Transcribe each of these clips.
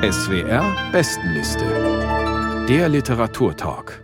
SWR Bestenliste. Der Literaturtalk.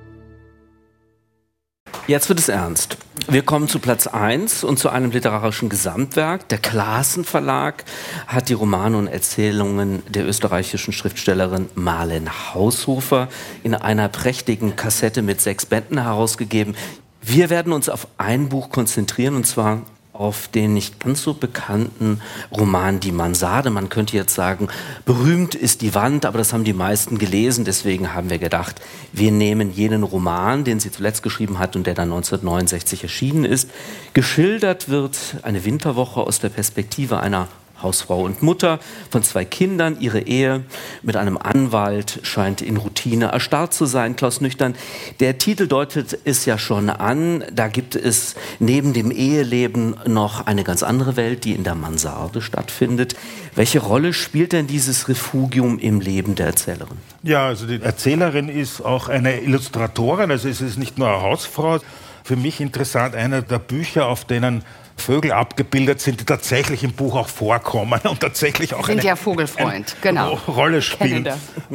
Jetzt wird es ernst. Wir kommen zu Platz 1 und zu einem literarischen Gesamtwerk. Der Klassen Verlag hat die Romane und Erzählungen der österreichischen Schriftstellerin Marlen Haushofer in einer prächtigen Kassette mit sechs Bänden herausgegeben. Wir werden uns auf ein Buch konzentrieren, und zwar auf den nicht ganz so bekannten Roman Die Mansarde. Man könnte jetzt sagen, berühmt ist die Wand, aber das haben die meisten gelesen. Deswegen haben wir gedacht, wir nehmen jenen Roman, den sie zuletzt geschrieben hat und der dann 1969 erschienen ist. Geschildert wird eine Winterwoche aus der Perspektive einer Hausfrau und Mutter von zwei Kindern. Ihre Ehe mit einem Anwalt scheint in Routine erstarrt zu sein. Klaus Nüchtern, der Titel deutet es ja schon an. Da gibt es neben dem Eheleben noch eine ganz andere Welt, die in der Mansarde stattfindet. Welche Rolle spielt denn dieses Refugium im Leben der Erzählerin? Ja, also die Erzählerin ist auch eine Illustratorin, also es ist nicht nur eine Hausfrau. Für mich interessant, einer der Bücher, auf denen Vögel abgebildet sind, die tatsächlich im Buch auch vorkommen und tatsächlich auch sind eine, ja Vogelfreund, genau. Rolle spielen.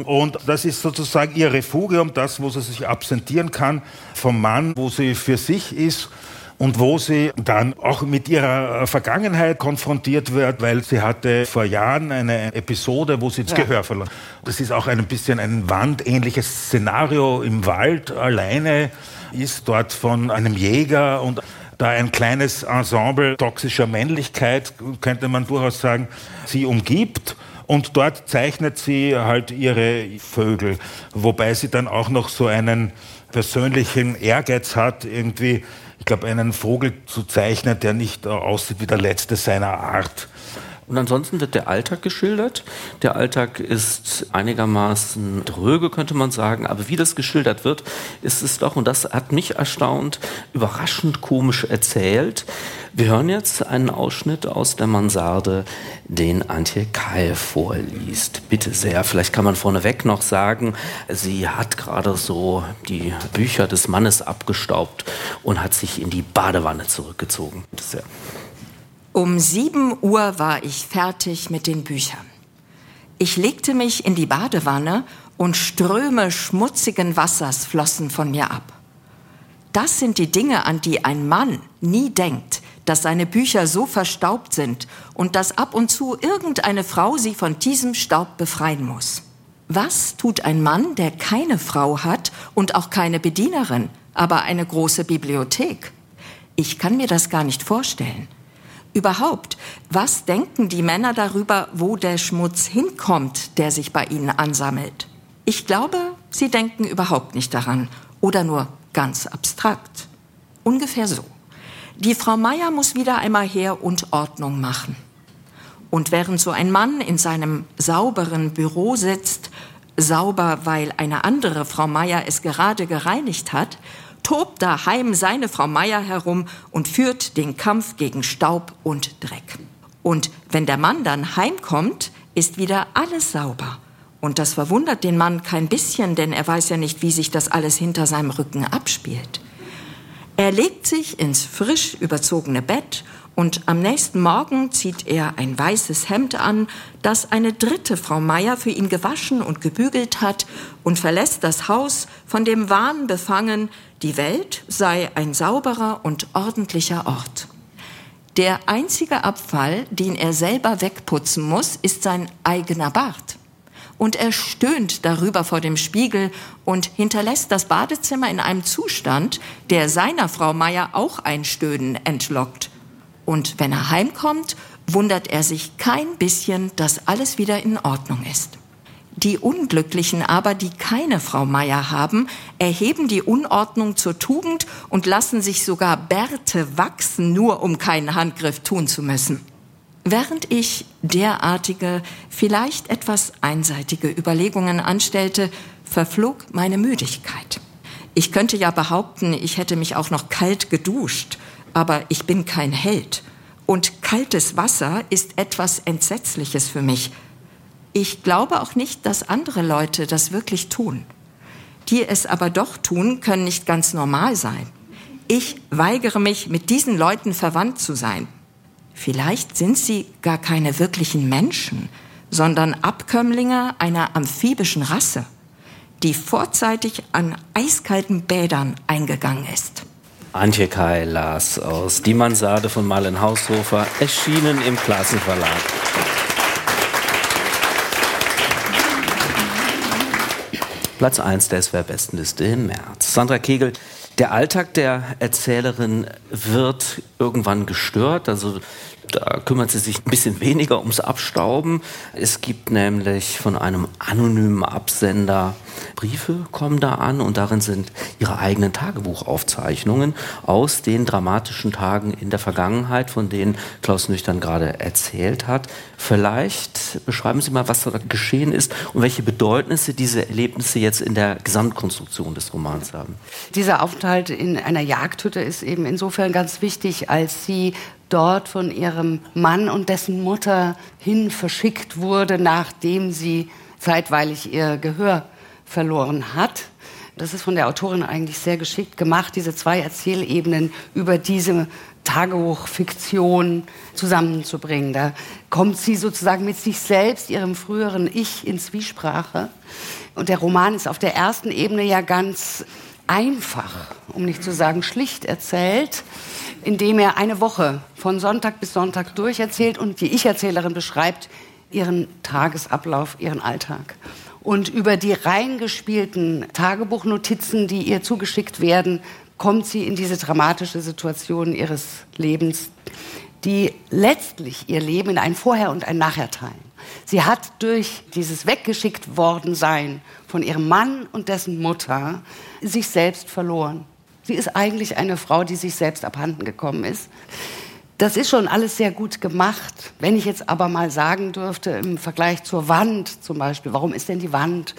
Und das ist sozusagen ihr Refugium, das, wo sie sich absentieren kann vom Mann, wo sie für sich ist und wo sie dann auch mit ihrer Vergangenheit konfrontiert wird, weil sie hatte vor Jahren eine Episode, wo sie das ja. Gehör verloren. Das ist auch ein bisschen ein wandähnliches Szenario im Wald alleine ist dort von einem Jäger und da ein kleines Ensemble toxischer Männlichkeit, könnte man durchaus sagen, sie umgibt. Und dort zeichnet sie halt ihre Vögel, wobei sie dann auch noch so einen persönlichen Ehrgeiz hat, irgendwie, ich glaube, einen Vogel zu zeichnen, der nicht aussieht wie der letzte seiner Art. Und ansonsten wird der Alltag geschildert. Der Alltag ist einigermaßen dröge, könnte man sagen. Aber wie das geschildert wird, ist es doch, und das hat mich erstaunt, überraschend komisch erzählt. Wir hören jetzt einen Ausschnitt aus der Mansarde, den Antje Keil vorliest. Bitte sehr. Vielleicht kann man vorneweg noch sagen, sie hat gerade so die Bücher des Mannes abgestaubt und hat sich in die Badewanne zurückgezogen. Bitte sehr. Um sieben Uhr war ich fertig mit den Büchern. Ich legte mich in die Badewanne und Ströme schmutzigen Wassers flossen von mir ab. Das sind die Dinge, an die ein Mann nie denkt, dass seine Bücher so verstaubt sind und dass ab und zu irgendeine Frau sie von diesem Staub befreien muss. Was tut ein Mann, der keine Frau hat und auch keine Bedienerin, aber eine große Bibliothek? Ich kann mir das gar nicht vorstellen. Überhaupt, was denken die Männer darüber, wo der Schmutz hinkommt, der sich bei ihnen ansammelt? Ich glaube, sie denken überhaupt nicht daran oder nur ganz abstrakt. Ungefähr so. Die Frau Meier muss wieder einmal her und Ordnung machen. Und während so ein Mann in seinem sauberen Büro sitzt, sauber, weil eine andere Frau Meier es gerade gereinigt hat, tobt daheim seine Frau Meier herum und führt den Kampf gegen Staub und Dreck. Und wenn der Mann dann heimkommt, ist wieder alles sauber. Und das verwundert den Mann kein bisschen, denn er weiß ja nicht, wie sich das alles hinter seinem Rücken abspielt. Er legt sich ins frisch überzogene Bett und am nächsten Morgen zieht er ein weißes Hemd an, das eine dritte Frau Meier für ihn gewaschen und gebügelt hat und verlässt das Haus von dem Wahn befangen, die Welt sei ein sauberer und ordentlicher Ort. Der einzige Abfall, den er selber wegputzen muss, ist sein eigener Bart. Und er stöhnt darüber vor dem Spiegel und hinterlässt das Badezimmer in einem Zustand, der seiner Frau Meier auch ein Stöhnen entlockt. Und wenn er heimkommt, wundert er sich kein bisschen, dass alles wieder in Ordnung ist. Die Unglücklichen aber, die keine Frau Meier haben, erheben die Unordnung zur Tugend und lassen sich sogar Bärte wachsen, nur um keinen Handgriff tun zu müssen. Während ich derartige, vielleicht etwas einseitige Überlegungen anstellte, verflog meine Müdigkeit. Ich könnte ja behaupten, ich hätte mich auch noch kalt geduscht, aber ich bin kein Held. Und kaltes Wasser ist etwas Entsetzliches für mich, ich glaube auch nicht, dass andere Leute das wirklich tun. Die es aber doch tun, können nicht ganz normal sein. Ich weigere mich, mit diesen Leuten verwandt zu sein. Vielleicht sind sie gar keine wirklichen Menschen, sondern Abkömmlinge einer amphibischen Rasse, die vorzeitig an eiskalten Bädern eingegangen ist. Antje Kai las aus Die Mansarde von Marlen Haushofer, erschienen im Klassenverlag. Platz 1 der SWR-Bestenliste im März. Sandra Kegel, der Alltag der Erzählerin wird irgendwann gestört. Also da kümmert sie sich ein bisschen weniger ums Abstauben. Es gibt nämlich von einem anonymen Absender Briefe kommen da an und darin sind ihre eigenen Tagebuchaufzeichnungen aus den dramatischen Tagen in der Vergangenheit, von denen Klaus Nüchtern gerade erzählt hat. Vielleicht beschreiben Sie mal, was da geschehen ist und welche Bedeutnisse diese Erlebnisse jetzt in der Gesamtkonstruktion des Romans haben. Dieser Aufenthalt in einer Jagdhütte ist eben insofern ganz wichtig, als sie dort von ihrem Mann und dessen Mutter hin verschickt wurde, nachdem sie zeitweilig ihr Gehör verloren hat. Das ist von der Autorin eigentlich sehr geschickt gemacht, diese zwei Erzählebenen über diese Tagebuchfiktion zusammenzubringen. Da kommt sie sozusagen mit sich selbst, ihrem früheren Ich, in Zwiesprache. Und der Roman ist auf der ersten Ebene ja ganz einfach, um nicht zu sagen schlicht erzählt, indem er eine Woche von Sonntag bis Sonntag durcherzählt und die Ich-Erzählerin beschreibt ihren Tagesablauf, ihren Alltag. Und über die reingespielten Tagebuchnotizen, die ihr zugeschickt werden, kommt sie in diese dramatische Situation ihres Lebens, die letztlich ihr Leben in ein Vorher und ein Nachher teilen. Sie hat durch dieses weggeschickt worden sein von ihrem Mann und dessen Mutter sich selbst verloren. Sie ist eigentlich eine Frau, die sich selbst abhanden gekommen ist. Das ist schon alles sehr gut gemacht. Wenn ich jetzt aber mal sagen dürfte, im Vergleich zur Wand zum Beispiel, warum ist denn die Wand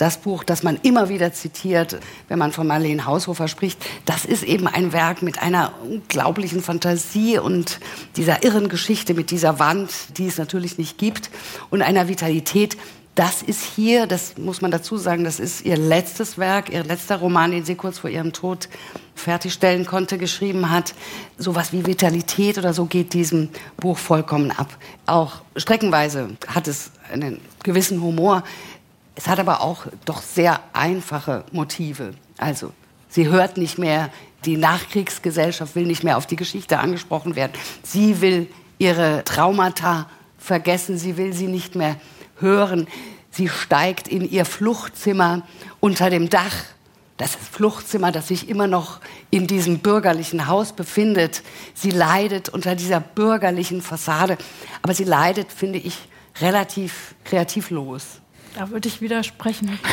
das Buch, das man immer wieder zitiert, wenn man von Marlene Haushofer spricht, das ist eben ein Werk mit einer unglaublichen Fantasie und dieser irren Geschichte mit dieser Wand, die es natürlich nicht gibt, und einer Vitalität. Das ist hier, das muss man dazu sagen, das ist ihr letztes Werk, ihr letzter Roman, den sie kurz vor ihrem Tod fertigstellen konnte, geschrieben hat. Sowas wie Vitalität oder so geht diesem Buch vollkommen ab. Auch streckenweise hat es einen gewissen Humor. Es hat aber auch doch sehr einfache Motive. Also, sie hört nicht mehr, die Nachkriegsgesellschaft will nicht mehr auf die Geschichte angesprochen werden. Sie will ihre Traumata vergessen, sie will sie nicht mehr hören. Sie steigt in ihr Fluchtzimmer unter dem Dach das Fluchtzimmer, das sich immer noch in diesem bürgerlichen Haus befindet. Sie leidet unter dieser bürgerlichen Fassade, aber sie leidet, finde ich, relativ kreativlos. Da würde ich widersprechen.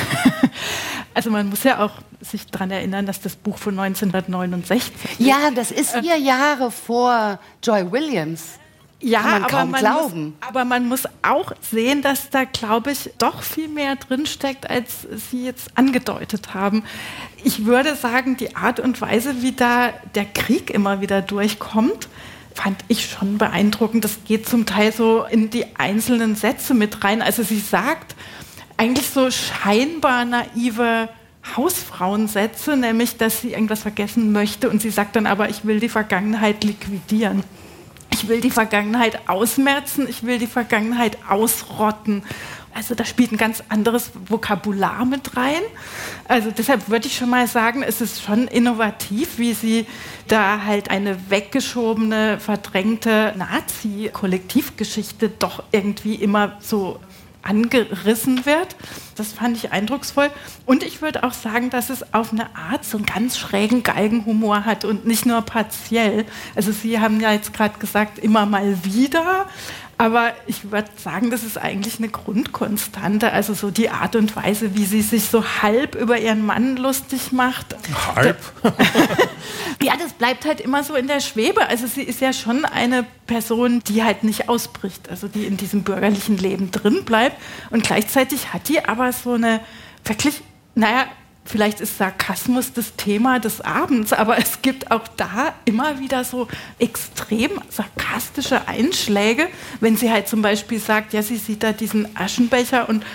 Also man muss ja auch sich daran erinnern, dass das Buch von 1969 ist. Ja, das ist vier Jahre vor Joy Williams. Ja, man aber, kaum man glauben. Muss, aber man muss auch sehen, dass da, glaube ich, doch viel mehr drinsteckt, als Sie jetzt angedeutet haben. Ich würde sagen, die Art und Weise, wie da der Krieg immer wieder durchkommt, fand ich schon beeindruckend. Das geht zum Teil so in die einzelnen Sätze mit rein. Also sie sagt eigentlich so scheinbar naive Hausfrauensätze, nämlich, dass sie irgendwas vergessen möchte und sie sagt dann aber, ich will die Vergangenheit liquidieren. Ich will die Vergangenheit ausmerzen, ich will die Vergangenheit ausrotten. Also da spielt ein ganz anderes Vokabular mit rein. Also deshalb würde ich schon mal sagen, es ist schon innovativ, wie sie da halt eine weggeschobene, verdrängte Nazi-Kollektivgeschichte doch irgendwie immer so angerissen wird. Das fand ich eindrucksvoll. Und ich würde auch sagen, dass es auf eine Art so einen ganz schrägen Galgenhumor hat und nicht nur partiell. Also Sie haben ja jetzt gerade gesagt, immer mal wieder. Aber ich würde sagen, das ist eigentlich eine Grundkonstante. Also so die Art und Weise, wie sie sich so halb über ihren Mann lustig macht. Halb? ja, das bleibt halt immer so in der Schwebe. Also sie ist ja schon eine Person, die halt nicht ausbricht, also die in diesem bürgerlichen Leben drin bleibt. Und gleichzeitig hat die aber so eine wirklich, naja, vielleicht ist Sarkasmus das Thema des Abends, aber es gibt auch da immer wieder so extrem sarkastische Einschläge, wenn sie halt zum Beispiel sagt, ja, sie sieht da diesen Aschenbecher und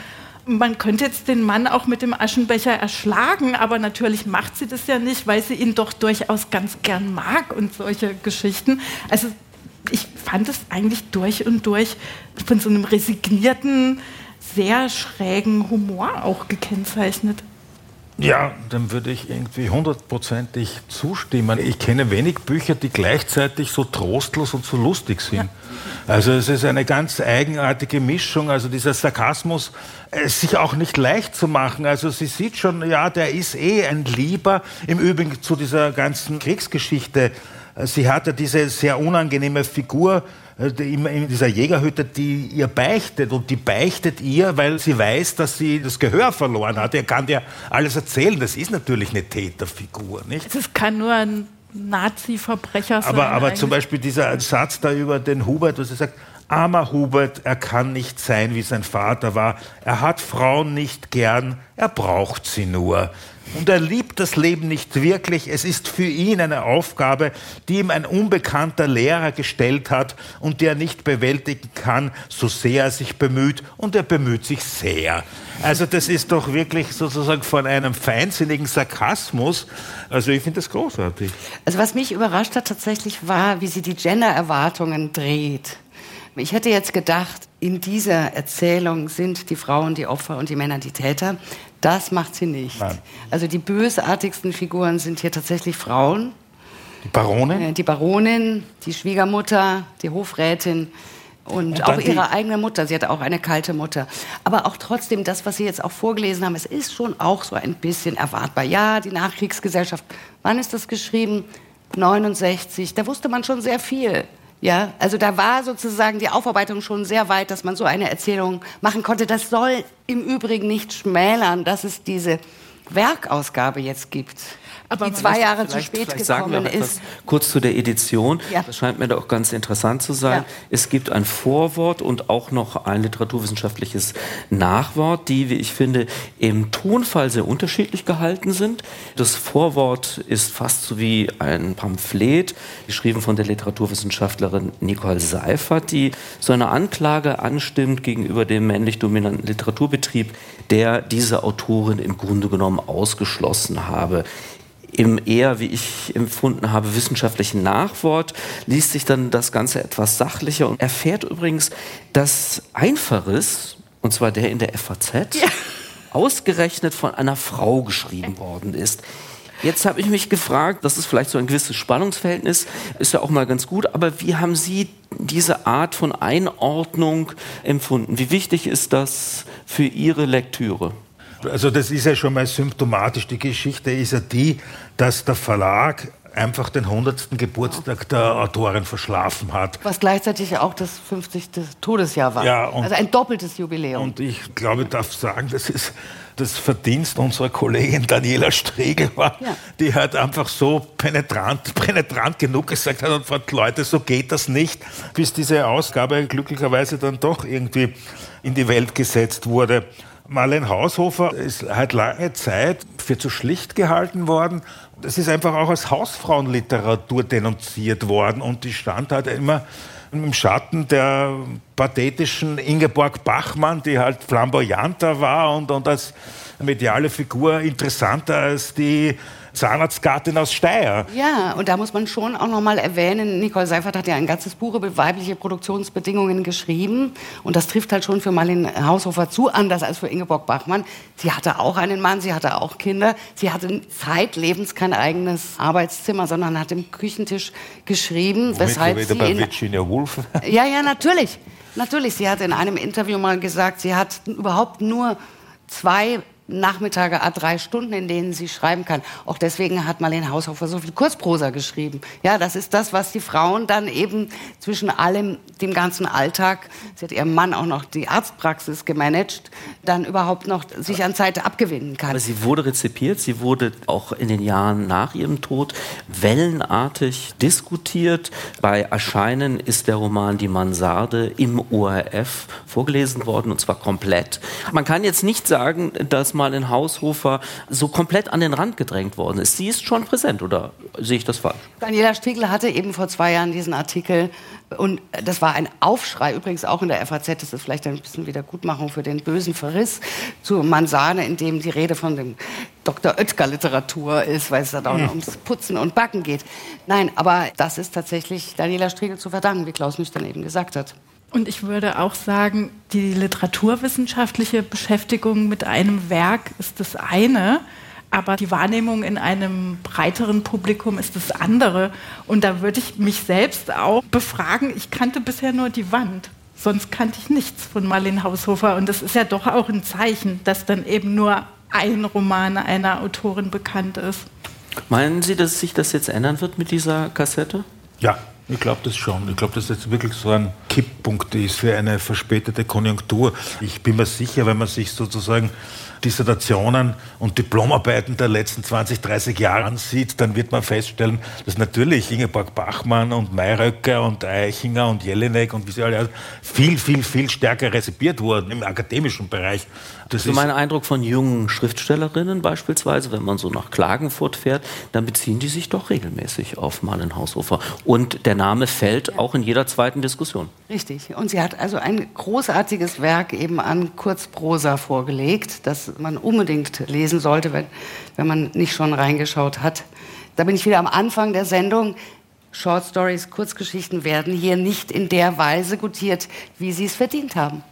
man könnte jetzt den Mann auch mit dem Aschenbecher erschlagen, aber natürlich macht sie das ja nicht, weil sie ihn doch durchaus ganz gern mag und solche Geschichten. Also ich fand es eigentlich durch und durch von so einem resignierten, sehr schrägen Humor auch gekennzeichnet. Ja, dem würde ich irgendwie hundertprozentig zustimmen. Ich kenne wenig Bücher, die gleichzeitig so trostlos und so lustig sind. Also es ist eine ganz eigenartige Mischung. Also dieser Sarkasmus, äh, sich auch nicht leicht zu machen. Also sie sieht schon, ja, der ist eh ein Lieber. Im Übrigen zu dieser ganzen Kriegsgeschichte. Äh, sie hatte diese sehr unangenehme Figur, äh, in dieser Jägerhütte, die ihr beichtet. Und die beichtet ihr, weil sie weiß, dass sie das Gehör verloren hat. Er kann dir alles erzählen. Das ist natürlich eine Täterfigur, nicht? Das kann nur ein Nazi-Verbrecher sein. Aber, aber zum Beispiel dieser Satz da über den Hubert, wo sie sagt, armer Hubert, er kann nicht sein, wie sein Vater war. Er hat Frauen nicht gern, er braucht sie nur. Und er liebt das Leben nicht wirklich. Es ist für ihn eine Aufgabe, die ihm ein unbekannter Lehrer gestellt hat und die er nicht bewältigen kann, so sehr er sich bemüht. Und er bemüht sich sehr. Also das ist doch wirklich sozusagen von einem feinsinnigen Sarkasmus. Also ich finde das großartig. Also was mich überrascht hat tatsächlich war, wie sie die Gender-Erwartungen dreht. Ich hätte jetzt gedacht, in dieser Erzählung sind die Frauen die Opfer und die Männer die Täter. Das macht sie nicht. Nein. Also die bösartigsten Figuren sind hier tatsächlich Frauen. Die Baronin? Äh, die Baronin, die Schwiegermutter, die Hofrätin und, und auch ihre eigene Mutter. Sie hatte auch eine kalte Mutter. Aber auch trotzdem, das, was Sie jetzt auch vorgelesen haben, es ist schon auch so ein bisschen erwartbar. Ja, die Nachkriegsgesellschaft, wann ist das geschrieben? 69, da wusste man schon sehr viel. Ja, also da war sozusagen die Aufarbeitung schon sehr weit, dass man so eine Erzählung machen konnte. Das soll im Übrigen nicht schmälern, dass es diese Werkausgabe jetzt gibt aber die zwei Jahre zu spät gekommen sagen wir ist. Kurz zu der Edition. Ja. Das scheint mir doch ganz interessant zu sein. Ja. Es gibt ein Vorwort und auch noch ein literaturwissenschaftliches Nachwort, die, wie ich finde, im Tonfall sehr unterschiedlich gehalten sind. Das Vorwort ist fast so wie ein Pamphlet, geschrieben von der Literaturwissenschaftlerin Nicole Seifert, die so eine Anklage anstimmt gegenüber dem männlich dominanten Literaturbetrieb, der diese Autorin im Grunde genommen ausgeschlossen habe im eher, wie ich empfunden habe, wissenschaftlichen Nachwort liest sich dann das Ganze etwas sachlicher und erfährt übrigens, dass Einfaches, und zwar der in der FAZ, ja. ausgerechnet von einer Frau geschrieben worden ist. Jetzt habe ich mich gefragt, das ist vielleicht so ein gewisses Spannungsverhältnis, ist ja auch mal ganz gut, aber wie haben Sie diese Art von Einordnung empfunden? Wie wichtig ist das für Ihre Lektüre? Also das ist ja schon mal symptomatisch. Die Geschichte ist ja die, dass der Verlag einfach den 100. Geburtstag der Autorin verschlafen hat. Was gleichzeitig auch das 50. Todesjahr war. Ja, also ein doppeltes Jubiläum. Und ich glaube, ich darf sagen, das ist das Verdienst unserer Kollegin Daniela Stregel war, ja. die halt einfach so penetrant, penetrant genug gesagt hat und fragt, Leute, so geht das nicht, bis diese Ausgabe glücklicherweise dann doch irgendwie in die Welt gesetzt wurde. Marlene Haushofer ist halt lange Zeit für zu schlicht gehalten worden. Das ist einfach auch als Hausfrauenliteratur denunziert worden und die stand halt immer im Schatten der pathetischen Ingeborg Bachmann, die halt flamboyanter war und, und als mediale Figur interessanter als die Zahnarztgattin aus Steyr. Ja, und da muss man schon auch noch mal erwähnen, Nicole Seifert hat ja ein ganzes Buch über weibliche Produktionsbedingungen geschrieben und das trifft halt schon für Marlene Haushofer zu, anders als für Ingeborg Bachmann. Sie hatte auch einen Mann, sie hatte auch Kinder, sie hatte zeitlebens kein eigenes Arbeitszimmer, sondern hat im Küchentisch geschrieben, Womit weshalb sie bei Virginia Woolf. Ja, ja, natürlich. Natürlich, sie hat in einem Interview mal gesagt, sie hat überhaupt nur zwei Nachmittage, a drei Stunden, in denen sie schreiben kann. Auch deswegen hat Marlene Haushofer so viel Kurzprosa geschrieben. Ja, das ist das, was die Frauen dann eben zwischen allem, dem ganzen Alltag, sie hat ihrem Mann auch noch die Arztpraxis gemanagt, dann überhaupt noch sich an Zeit abgewinnen kann. Aber sie wurde rezipiert, sie wurde auch in den Jahren nach ihrem Tod wellenartig diskutiert. Bei Erscheinen ist der Roman Die Mansarde im ORF vorgelesen worden und zwar komplett. Man kann jetzt nicht sagen, dass mal in Haushofer so komplett an den Rand gedrängt worden ist. Sie ist schon präsent, oder sehe ich das falsch? Daniela Striegel hatte eben vor zwei Jahren diesen Artikel und das war ein Aufschrei, übrigens auch in der FAZ, das ist vielleicht ein bisschen Wiedergutmachung für den bösen Verriss zur Mansane, in dem die Rede von dem Dr. Oetker Literatur ist, weil es da auch ums Putzen und Backen geht. Nein, aber das ist tatsächlich Daniela Striegel zu verdanken, wie Klaus dann eben gesagt hat. Und ich würde auch sagen, die literaturwissenschaftliche Beschäftigung mit einem Werk ist das eine, aber die Wahrnehmung in einem breiteren Publikum ist das andere. Und da würde ich mich selbst auch befragen, ich kannte bisher nur die Wand. Sonst kannte ich nichts von Marlene Haushofer. Und das ist ja doch auch ein Zeichen, dass dann eben nur ein Roman einer Autorin bekannt ist. Meinen Sie, dass sich das jetzt ändern wird mit dieser Kassette? Ja, ich glaube das schon. Ich glaube, dass das wirklich so ein Kipppunkt ist für eine verspätete Konjunktur. Ich bin mir sicher, wenn man sich sozusagen Dissertationen und Diplomarbeiten der letzten 20, 30 Jahre ansieht, dann wird man feststellen, dass natürlich Ingeborg Bachmann und Mayröcker und Eichinger und Jelinek und wie sie alle viel, viel, viel stärker rezipiert wurden im akademischen Bereich. Das ist mein Eindruck von jungen Schriftstellerinnen beispielsweise, wenn man so nach Klagenfurt fährt, dann beziehen die sich doch regelmäßig auf Marlen Haushofer. Und der Name fällt auch in jeder zweiten Diskussion. Richtig. Und sie hat also ein großartiges Werk eben an Kurzprosa vorgelegt, das man unbedingt lesen sollte, wenn, wenn man nicht schon reingeschaut hat. Da bin ich wieder am Anfang der Sendung. Short Stories, Kurzgeschichten werden hier nicht in der Weise gutiert, wie sie es verdient haben.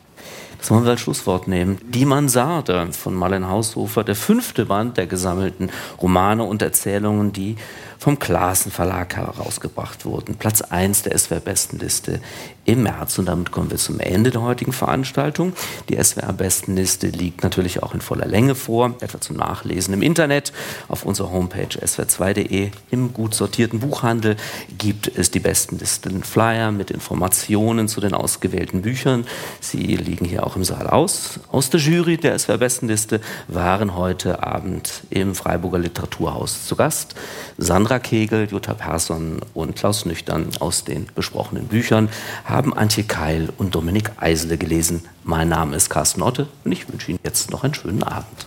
Das wollen wir als Schlusswort nehmen. Die Mansarde von Marlen Haushofer, der fünfte Band der gesammelten Romane und Erzählungen, die vom Klassen Verlag herausgebracht wurden. Platz 1 der SWR-Bestenliste im März. Und damit kommen wir zum Ende der heutigen Veranstaltung. Die SWR-Bestenliste liegt natürlich auch in voller Länge vor, etwa zum Nachlesen im Internet. Auf unserer Homepage swr2.de im gut sortierten Buchhandel gibt es die Bestenlisten Flyer mit Informationen zu den ausgewählten Büchern. Sie liegen hier auch im Saal aus. Aus der Jury der SWR-Bestenliste waren heute Abend im Freiburger Literaturhaus zu Gast. Sandra Sandra Kegel, Jutta Persson und Klaus Nüchtern aus den besprochenen Büchern haben Antje Keil und Dominik Eisele gelesen. Mein Name ist Carsten Otte und ich wünsche Ihnen jetzt noch einen schönen Abend.